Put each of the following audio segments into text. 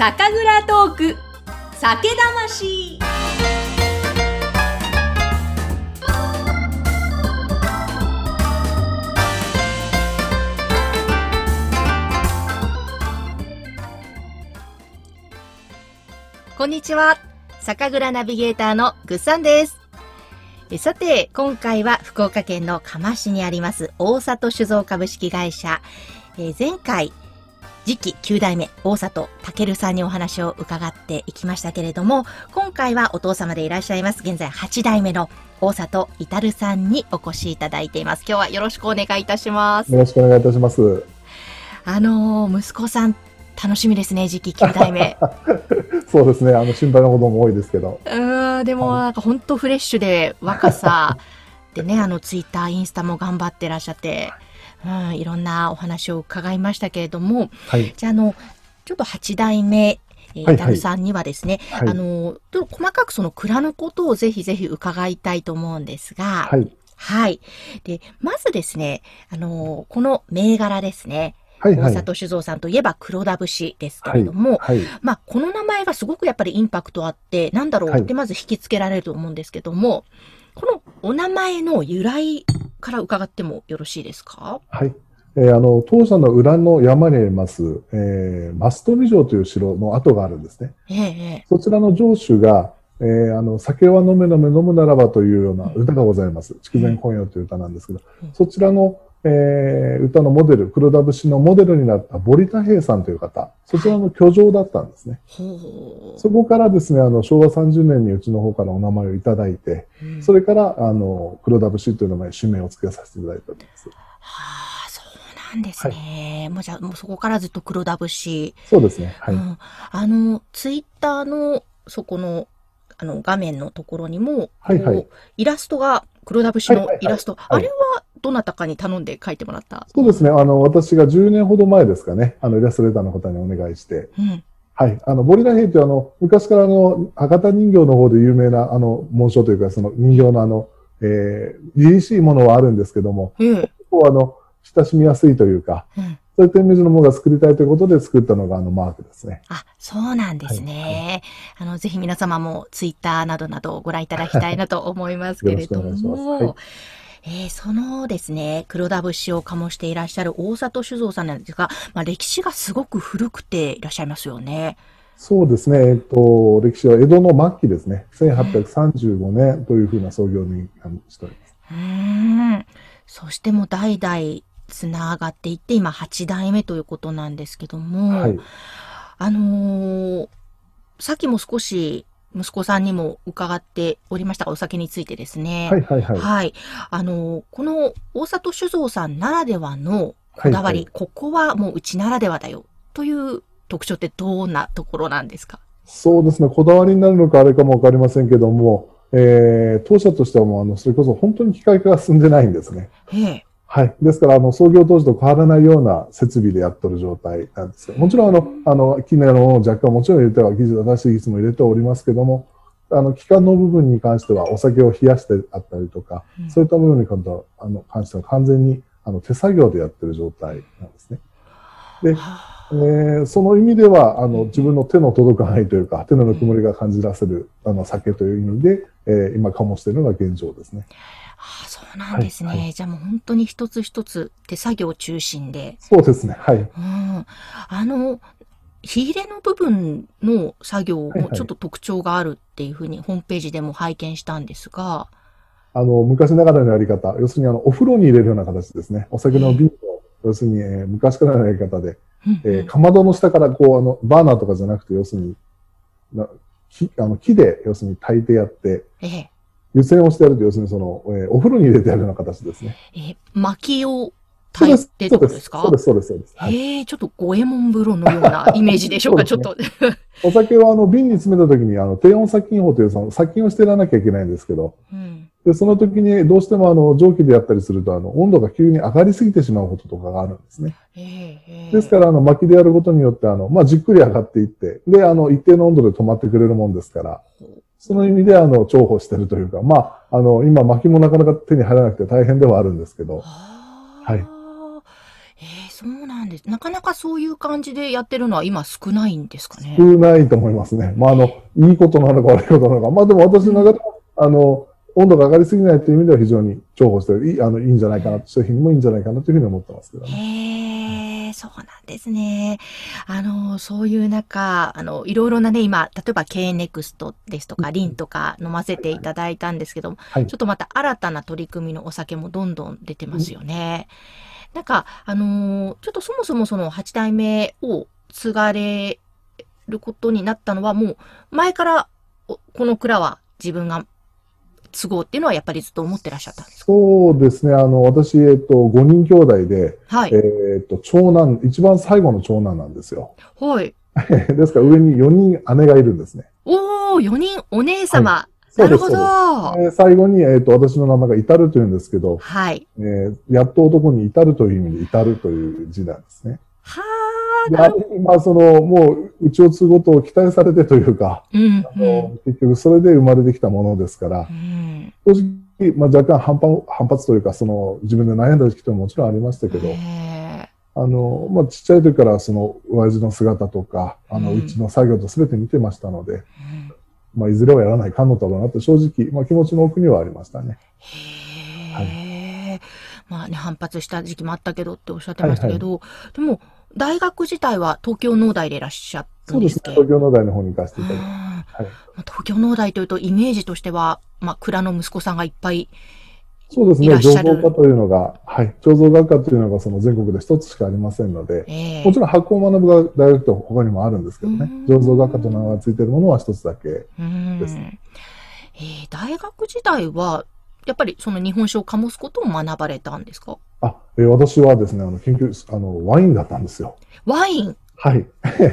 酒蔵トーク。酒魂。こんにちは。酒蔵ナビゲーターのぐっさんです。えさて、今回は福岡県の釜市にあります大里酒造株式会社、えー前回次期9代目大里健さんにお話を伺っていきましたけれども、今回はお父様でいらっしゃいます、現在8代目の大里至さんにお越しいただいています。今日はよろしくお願いいたします。よろしくお願いいたします。あのー息子さん、楽しみですね、次期9代目。そうですね、あの心配なことも多いですけど。うーん、でもなんか本当フレッシュで若さでね、あのツイッター、インスタも頑張ってらっしゃって、うん、いろんなお話を伺いましたけれども、はい。じゃあ、あの、ちょっと8代目、えー、はいはいイタルさんにはですね、細かくその蔵のことをぜひぜひ伺いたいと思うんですが、はい。はい。で、まずですね、あの、この銘柄ですね、はい。はい。大里酒造さんといえば黒田節ですけれども、はい。まあ、この名前がすごくやっぱりインパクトあって、なんだろうはいってまず引きつけられると思うんですけども、このお名前の由来から伺ってもよろしいですか？はい。えーあの、当社の裏の山にあります、えー、マストリ城という城の跡があるんですね。えええそちらの城主が、えーあの、酒は飲め飲め飲むならばというような歌がございます。筑前婚謡という歌なんですけどうん、そちらの、えー歌のモデル、黒田節のモデルになった堀田平さんという方、そちらの居城だったんですね。そこからですね、あの、昭和30年にうちの方からお名前をいただいて、うんそれから、あの、黒田節という名前、指名を付けさせていただいております。はあ、そうなんですね。もうじゃあ、もうそこからずっと黒田節。そうですね。はい。うん、あの、ツイッターの、そこの、あの、画面のところにも、はいはいイラストが、黒田節のはいはいはいイラスト、いあれはどなたかに頼んで描いてもらった？そうですね。あの、私が10年ほど前ですかね、あの、イラストレーターの方にお願いして、うん。はい。あの、ボリラ兵というあの、昔からあの、博多人形の方で有名な、あの、紋章というか、その人形のあの、えー、凛々しいものはあるんですけども、ええ。こうあの、親しみやすいというか、うん。そういったイメージのものが作りたいということで作ったのがあのマークですね。あ、そうなんですね。あの、ぜひ皆様もツイッターなどなどをご覧いただきたいなと思いますけれどよろしくお願いしも、ますはいえーそのですね、黒田節を醸していらっしゃる大里酒造さんなんですが、まあ、歴史がすごく古くていらっしゃいますよね。そうですね。えっと、歴史は江戸の末期ですね。1835年というふうな創業にしております。うーん。そしてもう代々つながっていって、今8代目ということなんですけども、はい。あのーさっきも少し息子さんにも伺っておりましたが、お酒についてですね。はいはいはい。はい。あの、この大里酒造さんならではのこだわり、はいはここはもううちならではだよという特徴ってどんなところなんですか？そうですね。こだわりになるのかあれかもわかりませんけども、えー、当社としてはもう、あの、それこそ本当に機械化が進んでないんですね。ええ。はい。ですから、あの、創業当時と変わらないような設備でやっとる状態なんですけど、もちろん、あの、あの、機内のものを若干もちろん入れては、技術、新しい技術も入れておりますけども、あの、機関の部分に関しては、お酒を冷やしてあったりとか、うんそういった部分に関しては、あの、関しては完全に、あの、手作業でやってる状態なんですね。で、はえーその意味では、あの、自分の手の届かないというか、手のぬくもりが感じらせる、あの、酒という意味で、えー今、醸しているのが現状ですね。あ、そうなんですね。はいはいじゃあもう本当に一つ一つ手作業中心で。そうですね。はい。うん。あの、火入れの部分の作業はいはいもちょっと特徴があるっていうふうにホームページでも拝見したんですが、あの、昔ながらのやり方、要するにあの、お風呂に入れるような形ですね。お酒の瓶を、要するに、えー昔からのやり方で、うんえーかまどの下からこう、あの、バーナーとかじゃなくて、要するに、な木、あの、木で、要するに炊いてやって、ええ。湯煎をしてやると、要するにその、えーお風呂に入れてやるような形ですね。えー薪を炊いてってことですか？そうです、そうです、そうです。はい。ええちょっと五右衛門風呂のような イメージでしょうか、ちょっと。お酒はあの、瓶に詰めた時に、あの、低温殺菌法という、その、殺菌をしてやらなきゃいけないんですけど、うん。で、その時にどうしてもあの、蒸気でやったりすると、あの、温度が急に上がりすぎてしまうこととかがあるんですね。ですから、あの、薪でやることによって、あの、まあ、じっくり上がっていって、で、あの、一定の温度で止まってくれるもんですから、その意味で、あの、重宝してるというか、まあ、あの、今、薪もなかなか手に入らなくて大変ではあるんですけど、あはいそうなんです。なかなかそういう感じでやってるのは今少ないんですかね？少ないと思いますね。まあ、あの、いいことなのか悪いことなのか。まあ、でも私の中でも、あの、温度が上がりすぎないという意味では非常に重宝していい、あの、いいんじゃないかな、商品もいいんじゃないかなというふうに思ってますけどね。へえ、そうなんですね。あの、そういう中、あの、いろいろなね、今、例えば K-NEXT ですとか、リンとか飲ませていただいたんですけども、はいちょっとまた新たな取り組みのお酒もどんどん出てますよね。なんか、あのーちょっとそもそもその8代目を継がれることになったのは、もう前からおこの蔵は自分が継ごうっていうのはやっぱりずっと思ってらっしゃったんですか？そうですね。あの、私、えっと、5人兄弟で、はい。えっと、長男、一番最後の長男なんですよ。はい。ですから上に4人姉がいるんですね。おー、4人お姉様。そうですなるほど。はえー最後に、えっと、私の名前が至るというんですけど、い。はえーやっと男に至るという意味で至るという字なんですね。ー、でなるほど。まあ、その、もう、うちを継ぐことを期待されてというか、うん、あの結局それで生まれてきたものですからう、ん。正直、まあ、若干反発反発というか、その、自分で悩んだ時期とももちろんありましたけど、へあの、まあ、ちっちゃい時からその、親父の姿とか、あの、うちの作業と全て見てましたので、ーうんまあ、いずれはやらないかんのだろうなって正直、まあ、気持ちの奥にはありましたね。へえ。まあね、反発した時期もあったけどっておっしゃってましたけど、でも、大学自体は東京農大でいらっしゃるそうですね。んですけど。東京農大の方に行かせていただきま。はい。まあ東京農大というとイメージとしては、まあ、蔵の息子さんがいっぱい、そうですね。醸造科というのが、はい。醸造学科というのがその全国で一つしかありませんので、ええもちろん発酵を学ぶ大学って他にもあるんですけどねうん。醸造学科という名前がついているものは一つだけ。うんですえー大学時代は、やっぱりその日本酒を醸すことを学ばれたんですか？あ、えー私はですね、あの、研究、あの、ワインだったんですよ。ワイン？はい。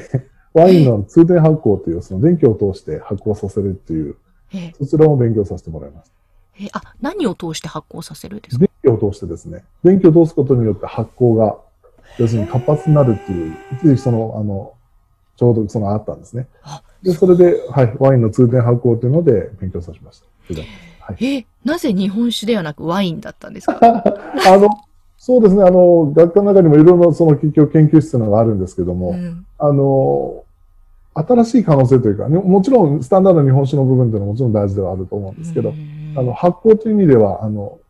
ワインの通電発酵という、その電気を通して発酵させるっていう、えーそちらも勉強させてもらいました。えーあ、何を通して発酵させるんですか？電気を通してですね、電気を通すことによって発酵が、要するに活発になるっていう、一時期その、あの、ちょうどそのあったんですね。あ。で、それで、はい、ワインの通電発酵というので勉強させました。はい。えーなぜ日本酒ではなくワインだったんですか？あの、そうですね、あの、学科の中にもいろいろその結局研究室というのがあるんですけども、うん。あの、新しい可能性というか、ね、もちろんスタンダードな日本酒の部分というのはもちろん大事ではあると思うんですけど、うんあの、発酵という意味では、あの、うん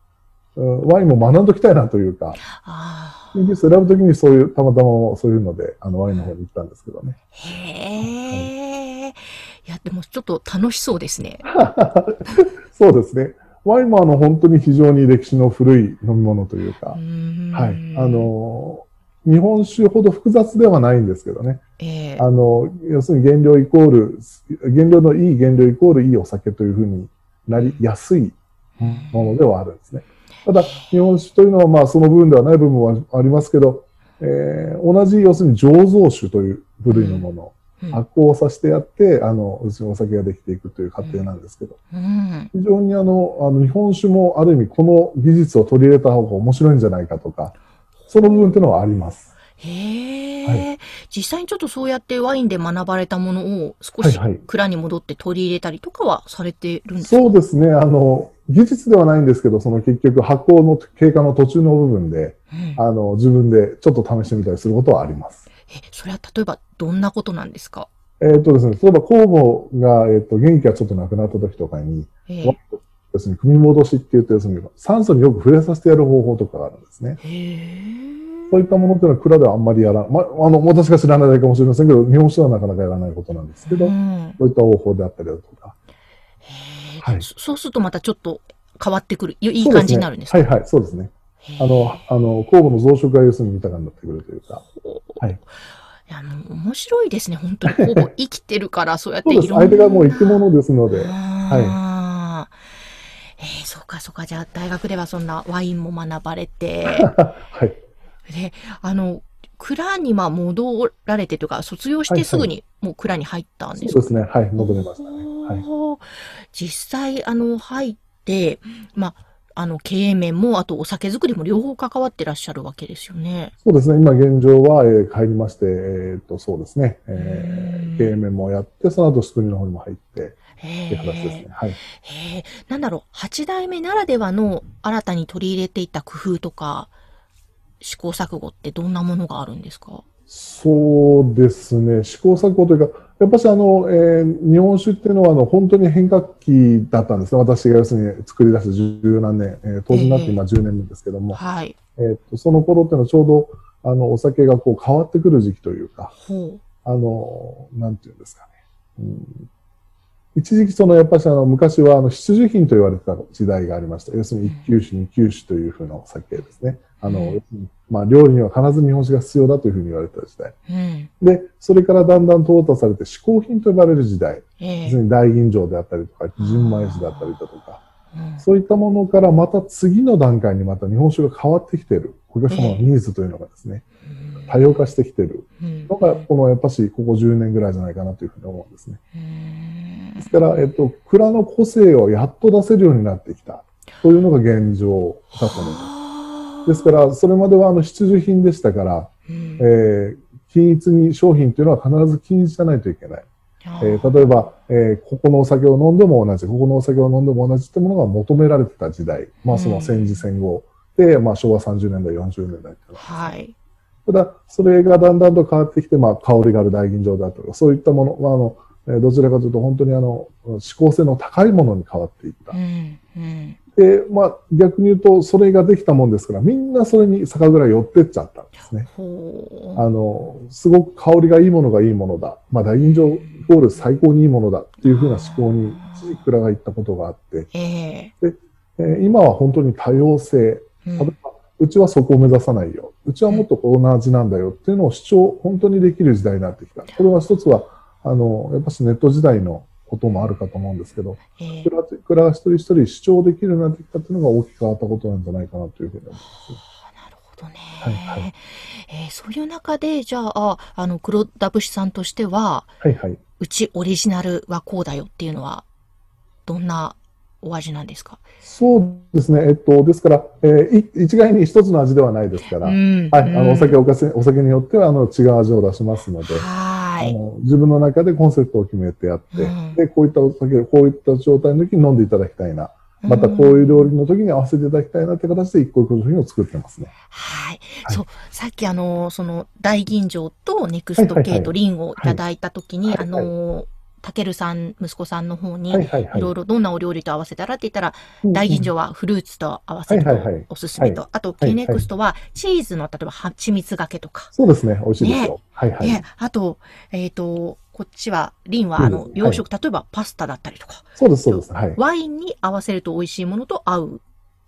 ワインも学んどきたいなというか、あ研究室選ぶときにそういう、たまたまそういうので、あの、ワインの方に行ったんですけどね。ーへえ。いや、でもちょっと楽しそうですね。そうですね。ワインもあの、本当に非常に歴史の古い飲み物というか、は。はいあ、の、日本酒ほど複雑ではないんですけどね。えーあの、要するに原料イコール、原料のいい原料イコールいいお酒というふうになりやすいものではあるんですね。ただ、日本酒というのは、まあ、その部分ではない部分はありますけど、えー同じ、要するに醸造酒という部類のもの、うん発酵させてやって、あの、要するにお酒ができていくという過程なんですけど、うん非常にあの、あの、日本酒もある意味、この技術を取り入れた方が面白いんじゃないかとか、その部分というのはあります。へえ、は実際にちょっとそうやってワインで学ばれたものを少しはいはい蔵に戻って取り入れたりとかはされてるんですか？そうですね。あの、技術ではないんですけど、その結局発酵の経過の途中の部分で、うんあの、自分でちょっと試してみたりすることはあります。え、それは例えばどんなことなんですか？えっ、とですね、例えば酵母が、えっ、と、元気がちょっとなくなった時とかに、えワイン要するに組み戻しって言って、要するに酸素によく触れさせてやる方法とかがあるんですね。へえ。そういったものっていうのは蔵ではあんまりやら。まあ、あの、私が知らないだけかもしれませんけど、日本酒はなかなかやらないことなんですけど、うんそういった方法であったりだとか。はいそそうするとまたちょっと変わってくる。いいい感じになるんですかそうはいはい、そうですね。あの、あの、酵母の増殖が要するに豊かになってくるというか。はい。いや、もう面白いですね。本当に酵母 生きてるから、そうやってそうです。いろんな。相手がもう生き物ですので。あーえーそうか、そうか。じゃあ、大学ではそんなワインも学ばれて、はい。で、あの、蔵にまあ戻られてというか、卒業してすぐにもう蔵に入ったんですか、そうですね。はい。戻りましたね。はい。実際、あの、入って、まあ、あの、経営面も、あとお酒作りも両方関わってらっしゃるわけですよね。そうですね。今現状は、えー帰りまして、えーっと、そうですね。えうんー、経営面もやって、その後、作りの方にも入って、って。なんだろう、八代目ならではの新たに取り入れていった工夫とか、試行錯誤ってどんなものがあるんですか？そうですね。試行錯誤というか、やっぱしあの、えー、日本酒っていうのはあの本当に変革期だったんですね。私が要するに作り出す十何年、えー、当時になって今10年目ですけども、えー、はい。えっ、と、その頃っていうのはちょうど、あの、お酒がこう変わってくる時期というか、あの、なんていうんですかね。うん一時期そのやっぱりあの昔はあの必需品と言われてた時代がありました。要するに一級酒、二級酒というふうなお酒ですね。あの、まあ料理には必ず日本酒が必要だというふうに言われた時代。うん、で、それからだんだん淘汰されて嗜好品と呼ばれる時代。えー、要するに大吟醸であったりとか、純米酒であったりだとか、うん、そういったものからまた次の段階にまた日本酒が変わってきている。お客様のニーズというのがですね、多様化してきてる。のが、このやっぱしここ10年ぐらいじゃないかなというふうに思うんですね。ですから、えっと、蔵の個性をやっと出せるようになってきた。というのが現状だと思います。ですから、それまではあの必需品でしたから、えー、均一に商品というのは必ず均一じゃないといけない。えー、例えば、えー、ここのお酒を飲んでも同じ、ここのお酒を飲んでも同じってものが求められてた時代。まあその戦時戦後で、まあ昭和30年代、40年代っていうのは、はい。ただ、それがだんだんと変わってきて、まあ香りがある大吟醸だとか、そういったもの、まああの、どちらかというと本当にあの、思考性の高いものに変わっていった。うんうん、で、まあ逆に言うと、それができたもんですから、みんなそれに酒蔵寄ってっちゃったんですね。あの、すごく香りがいいものがいいものだ。まあ大吟醸イコール最高にいいものだっていうふうな思考に蔵が行ったことがあって、えー、でえ今は本当に多様性。例えば、うちはそこを目指さないよ。うちはもっとこんな味なんだよっていうのを主張、本当にできる時代になってきた。これは一つは、あの、やっぱしネット時代のこともあるかと思うんですけど、えー、蔵が一人一人主張できるようになってきたっていうのが大きく変わったことなんじゃないかなというふうに思います。なるほどね。はいはい。えー、そういう中で、じゃあ、あの、黒田節さんとしては、はいはい。うちオリジナルはこうだよっていうのは、どんなお味なんですか？そうですね。えっと、ですから、えー、一概に一つの味ではないですから、うん、はい、あの、お酒おかせ、お酒によっては、あの、違う味を出しますので、はい。あの、自分の中でコンセプトを決めてやって、うん、で、こういったお酒、こういった状態の時に飲んでいただきたいな。またこういう料理の時に合わせていただきたいなって形で一個一個の商品を作ってますね。はい。はい、そう、さっきあの、その大吟醸とネクスト系とリンをいただいた時に、あの、たけるさん、息子さんの方に、いろいろどんなお料理と合わせたらって言ったら、大吟醸はフルーツと合わせるとおすすめと、あと、ケネクストはチーズの、例えば蜂蜜がけとか。そうですね、美味しいですよ。はいはい。で、あと、えっ、と、こっちは、リンは、あの、洋食、例えばパスタだったりとか。そうです、そうです。はい。ワインに合わせると美味しいものと合うっ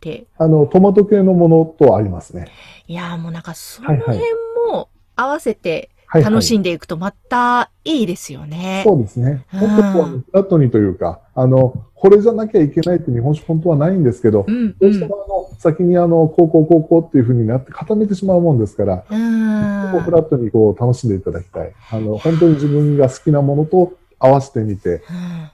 て。あの、トマト系のものと合いますね。いやもうなんか、その辺も合わせて、楽しんでいくとまたいいですよね。そうですね。本当こう、フラットにというか、あの、これじゃなきゃいけないって日本酒本当はないんですけど、うんうん、どうしてもあの、先にあの、高校高校っていうふうになって固めてしまうもんですから、うん、フラットにこう楽しんでいただきたい。あの、本当に自分が好きなものと合わせてみて、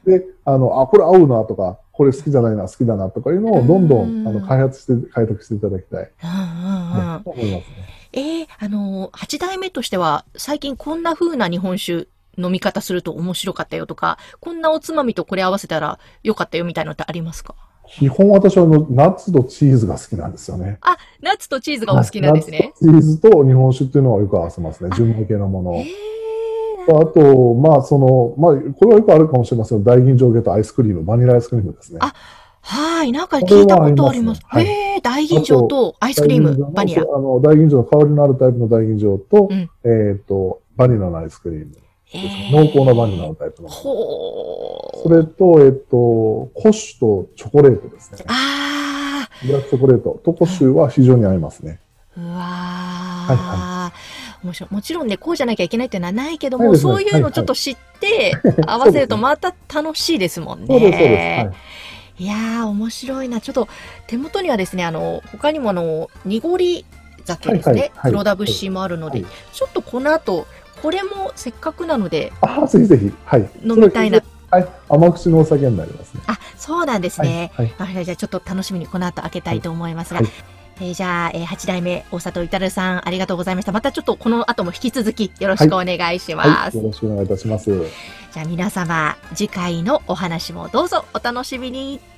うん、で、あの、あ、これ合うなとか、これ好きじゃないな、好きだなとかいうのをどんどん、あの開発して、開拓していただきたい。うんうんうん、思いますね。ええー、あのー、8代目としては、最近こんな風な日本酒飲み方すると面白かったよとか、こんなおつまみとこれ合わせたらよかったよみたいなのってありますか？基本私はあのナッツとチーズが好きなんですよね。あ、ナッツとチーズがお好きなんですね。チーズと日本酒っていうのはよく合わせますね。純米系のもの。あと、まあ、その、まあ、これはよくあるかもしれません大吟醸系とアイスクリーム、バニラアイスクリームですね。あ、はい。なんか聞いたことあります。へ、ね、え、大吟醸とアイスクリーム、バニラ。あの、大吟醸の香りのあるタイプの大吟醸と、うん、えっ、ー、と、バニラのアイスクリーム。濃厚なバニラのタイプの。ほそれと、えっ、ー、と、コッシュとチョコレートですね。ああ。ブラックチョコレートとコッシュは非常に合いますね。うわはいはい。もちろん、ね、こうじゃなきゃいけないっていうのはないけども、ね、そういうのをちょっと知って、合わせるとまた楽しいですもんね。そうです、そうです。はいいやー、面白いな。ちょっと、手元にはですね、あの、他にもあの、濁り酒ですね。はいはいはい、黒田節もあるので、はい、ちょっとこの後、これもせっかくなので、あぜひぜひ、はい。飲みたいな。はい、甘口のお酒になりますね。あ、そうなんですね。はい、はい、じゃあちょっと楽しみにこの後開けたいと思いますが、はいえー、じゃあ、えー、8代目、大里至さん、ありがとうございました。またちょっとこの後も引き続きよろしくお願いします。はいはい、よろしくお願いいたします。じゃあ皆様、次回のお話もどうぞお楽しみに。